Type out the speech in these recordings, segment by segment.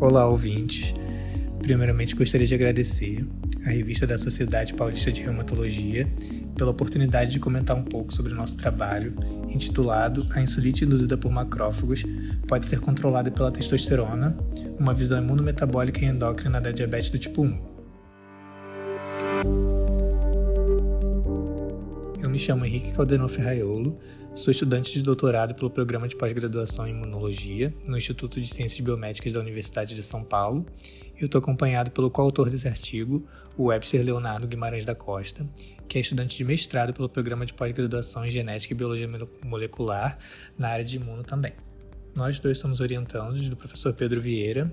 Olá, ouvintes. Primeiramente, gostaria de agradecer à revista da Sociedade Paulista de Reumatologia pela oportunidade de comentar um pouco sobre o nosso trabalho, intitulado A insulite induzida por macrófagos pode ser controlada pela testosterona, uma visão imunometabólica e endócrina da diabetes do tipo 1. Eu me chamo Henrique Calderon Ferraiolo, Sou estudante de doutorado pelo Programa de Pós-Graduação em Imunologia no Instituto de Ciências Biomédicas da Universidade de São Paulo e estou acompanhado pelo coautor desse artigo, o Webster Leonardo Guimarães da Costa, que é estudante de mestrado pelo Programa de Pós-Graduação em Genética e Biologia Molecular na área de imuno também. Nós dois somos orientandos do professor Pedro Vieira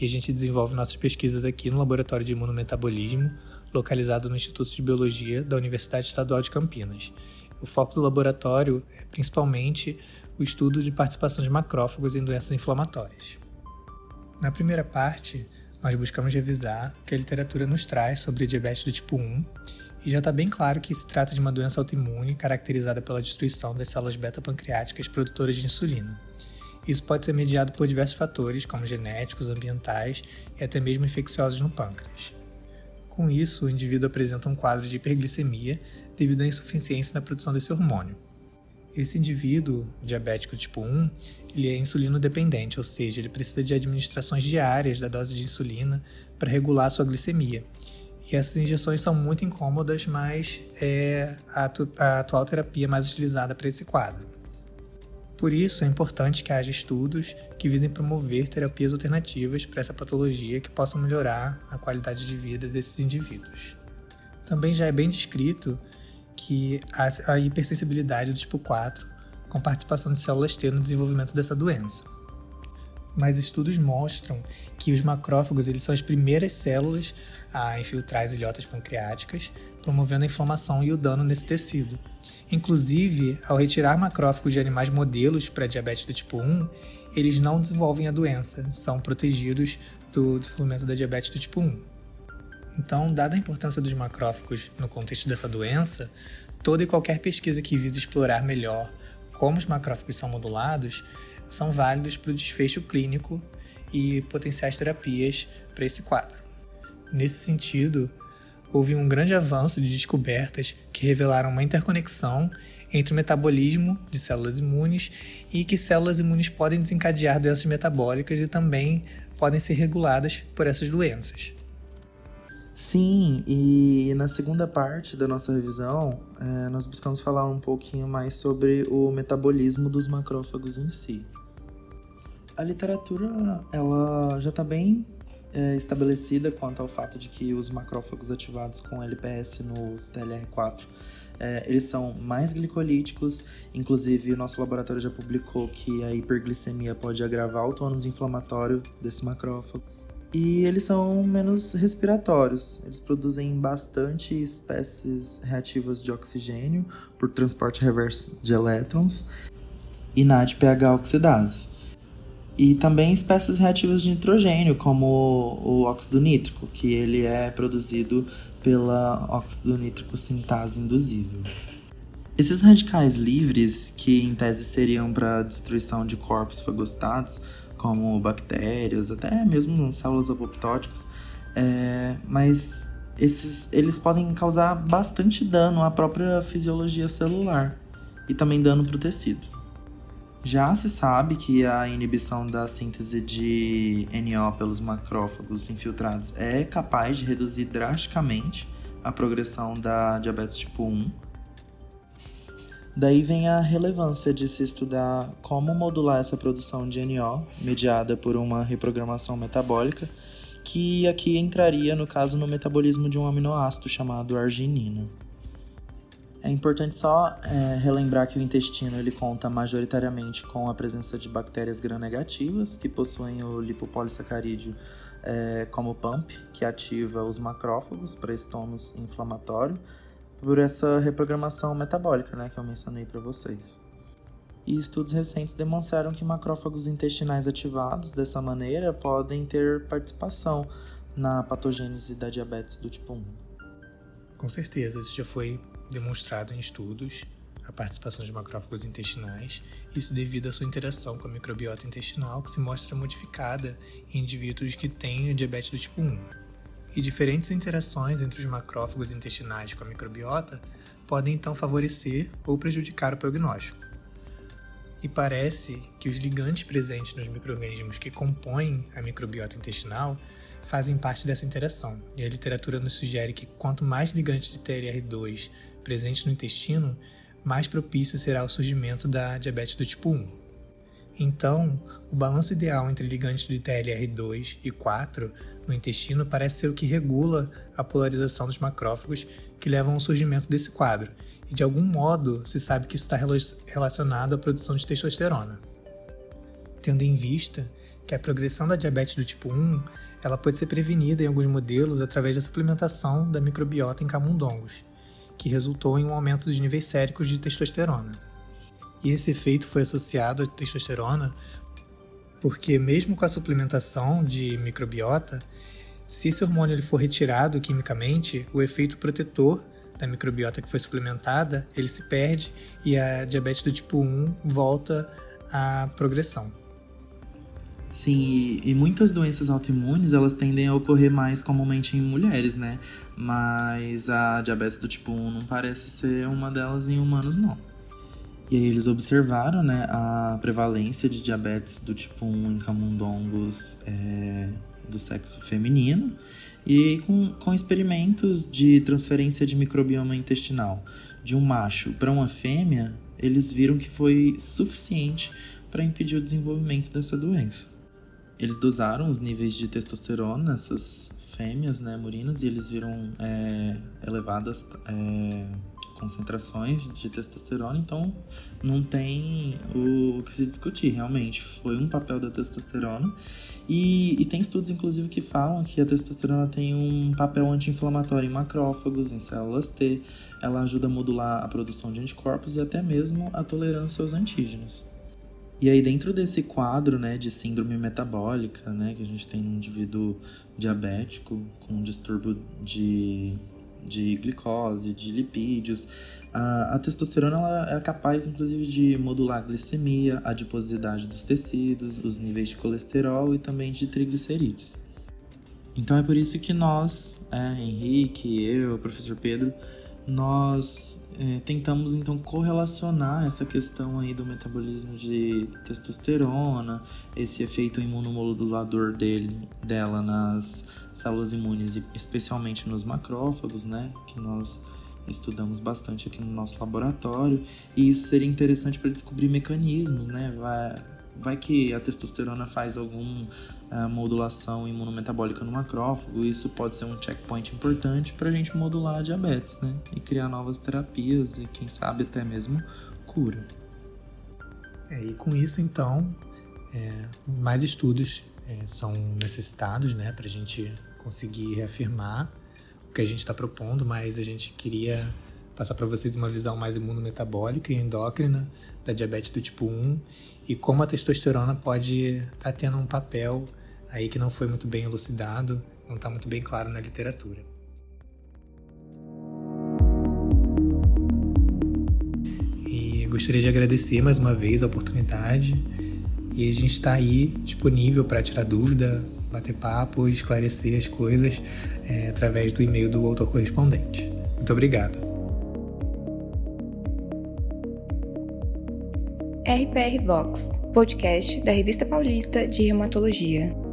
e a gente desenvolve nossas pesquisas aqui no Laboratório de Imunometabolismo, localizado no Instituto de Biologia da Universidade Estadual de Campinas. O foco do laboratório é principalmente o estudo de participação de macrófagos em doenças inflamatórias. Na primeira parte, nós buscamos revisar o que a literatura nos traz sobre diabetes do tipo 1 e já está bem claro que se trata de uma doença autoimune caracterizada pela destruição das células beta-pancreáticas produtoras de insulina. Isso pode ser mediado por diversos fatores, como genéticos, ambientais e até mesmo infecciosos no pâncreas. Com isso, o indivíduo apresenta um quadro de hiperglicemia devido à insuficiência na produção desse hormônio. Esse indivíduo diabético tipo 1, ele é insulino dependente, ou seja, ele precisa de administrações diárias da dose de insulina para regular sua glicemia. E essas injeções são muito incômodas, mas é a, a atual terapia mais utilizada para esse quadro. Por isso, é importante que haja estudos que visem promover terapias alternativas para essa patologia que possam melhorar a qualidade de vida desses indivíduos. Também já é bem descrito que a hipersensibilidade do tipo 4, com participação de células T no desenvolvimento dessa doença. Mas estudos mostram que os macrófagos eles são as primeiras células a infiltrar as ilhotas pancreáticas, promovendo a inflamação e o dano nesse tecido. Inclusive, ao retirar macrófagos de animais modelos para diabetes do tipo 1, eles não desenvolvem a doença, são protegidos do desenvolvimento da diabetes do tipo 1. Então, dada a importância dos macrófagos no contexto dessa doença, toda e qualquer pesquisa que vise explorar melhor como os macrófagos são modulados são válidos para o desfecho clínico e potenciais terapias para esse quadro. Nesse sentido, houve um grande avanço de descobertas que revelaram uma interconexão entre o metabolismo de células imunes e que células imunes podem desencadear doenças metabólicas e também podem ser reguladas por essas doenças. Sim, e na segunda parte da nossa revisão, é, nós buscamos falar um pouquinho mais sobre o metabolismo dos macrófagos em si. A literatura ela já está bem é, estabelecida quanto ao fato de que os macrófagos ativados com LPS no TLR4 é, eles são mais glicolíticos, inclusive o nosso laboratório já publicou que a hiperglicemia pode agravar o tônus inflamatório desse macrófago e eles são menos respiratórios. Eles produzem bastante espécies reativas de oxigênio por transporte reverso de elétrons e NADPH oxidase. E também espécies reativas de nitrogênio, como o óxido nítrico, que ele é produzido pela óxido nítrico sintase induzível. Esses radicais livres, que em tese seriam para destruição de corpos fagostados, como bactérias, até mesmo células apoptóticas, é, mas esses, eles podem causar bastante dano à própria fisiologia celular e também dano para o tecido. Já se sabe que a inibição da síntese de NO pelos macrófagos infiltrados é capaz de reduzir drasticamente a progressão da diabetes tipo 1 Daí vem a relevância de se estudar como modular essa produção de NO, mediada por uma reprogramação metabólica, que aqui entraria, no caso, no metabolismo de um aminoácido chamado arginina. É importante só é, relembrar que o intestino ele conta majoritariamente com a presença de bactérias gram-negativas, que possuem o lipopolissacarídeo é, como PAMP, que ativa os macrófagos para tônus inflamatório, por essa reprogramação metabólica, né, que eu mencionei para vocês. E estudos recentes demonstraram que macrófagos intestinais ativados dessa maneira podem ter participação na patogênese da diabetes do tipo 1. Com certeza, isso já foi demonstrado em estudos a participação de macrófagos intestinais, isso devido à sua interação com a microbiota intestinal, que se mostra modificada em indivíduos que têm diabetes do tipo 1. E diferentes interações entre os macrófagos intestinais com a microbiota podem então favorecer ou prejudicar o prognóstico. E parece que os ligantes presentes nos microrganismos que compõem a microbiota intestinal fazem parte dessa interação. E a literatura nos sugere que quanto mais ligantes de TLR2 presentes no intestino, mais propício será o surgimento da diabetes do tipo 1. Então, o balanço ideal entre ligantes de TLR2 e 4 no intestino parece ser o que regula a polarização dos macrófagos que levam ao surgimento desse quadro, e de algum modo se sabe que isso está relacionado à produção de testosterona. Tendo em vista que a progressão da diabetes do tipo 1 ela pode ser prevenida em alguns modelos através da suplementação da microbiota em camundongos, que resultou em um aumento dos níveis séricos de testosterona. E esse efeito foi associado à testosterona porque, mesmo com a suplementação de microbiota, se esse hormônio ele for retirado quimicamente, o efeito protetor da microbiota que foi suplementada, ele se perde e a diabetes do tipo 1 volta à progressão. Sim, e, muitas doenças autoimunes elas tendem a ocorrer mais comumente em mulheres, né? Mas a diabetes do tipo 1 não parece ser uma delas em humanos, não. E aí eles observaram, né, a prevalência de diabetes do tipo 1 em camundongos é, do sexo feminino e com, com experimentos de transferência de microbioma intestinal de um macho para uma fêmea, eles viram que foi suficiente para impedir o desenvolvimento dessa doença. Eles dosaram os níveis de testosterona nessas fêmeas, né, murinas, e eles viram é, elevadas é, concentrações de testosterona, então não tem o, que se discutir, realmente. Foi um papel da testosterona. E, e tem estudos, inclusive, que falam que a testosterona tem um papel anti-inflamatório em macrófagos, em células T. Ela ajuda a modular a produção de anticorpos e até mesmo a tolerância aos antígenos. E aí, dentro desse quadro né, de síndrome metabólica, né, que a gente tem um indivíduo diabético com um distúrbio de, de glicose, de lipídios, a, a testosterona ela é capaz, inclusive, de modular a glicemia, a adiposidade dos tecidos, os níveis de colesterol e também de triglicerídeos. Então, é por isso que nós, é, Henrique, eu, professor Pedro, nós é, tentamos então correlacionar essa questão aí do metabolismo de testosterona, esse efeito imunomodulador dele, dela nas células imunes, especialmente nos macrófagos, né, que nós estudamos bastante aqui no nosso laboratório, e isso seria interessante para descobrir mecanismos, né, vai, vai que a testosterona faz alguma uh, modulação imunometabólica no macrófago, isso pode ser um checkpoint importante para a gente modular a diabetes, né? E criar novas terapias e, quem sabe, até mesmo cura. É, e com isso, então, é, mais estudos é, são necessitados, né, para a gente conseguir reafirmar o que a gente está propondo, mas a gente queria passar para vocês uma visão mais imunometabólica e endócrina da diabetes do tipo 1 e como a testosterona pode estar tá tendo um papel aí que não foi muito bem elucidado, não está muito bem claro na literatura. E gostaria de agradecer mais uma vez a oportunidade e a gente está aí disponível para tirar dúvida, bater papo, esclarecer as coisas é, através do e-mail do autor correspondente. Muito obrigado. RPR Vox, podcast da Revista Paulista de Reumatologia.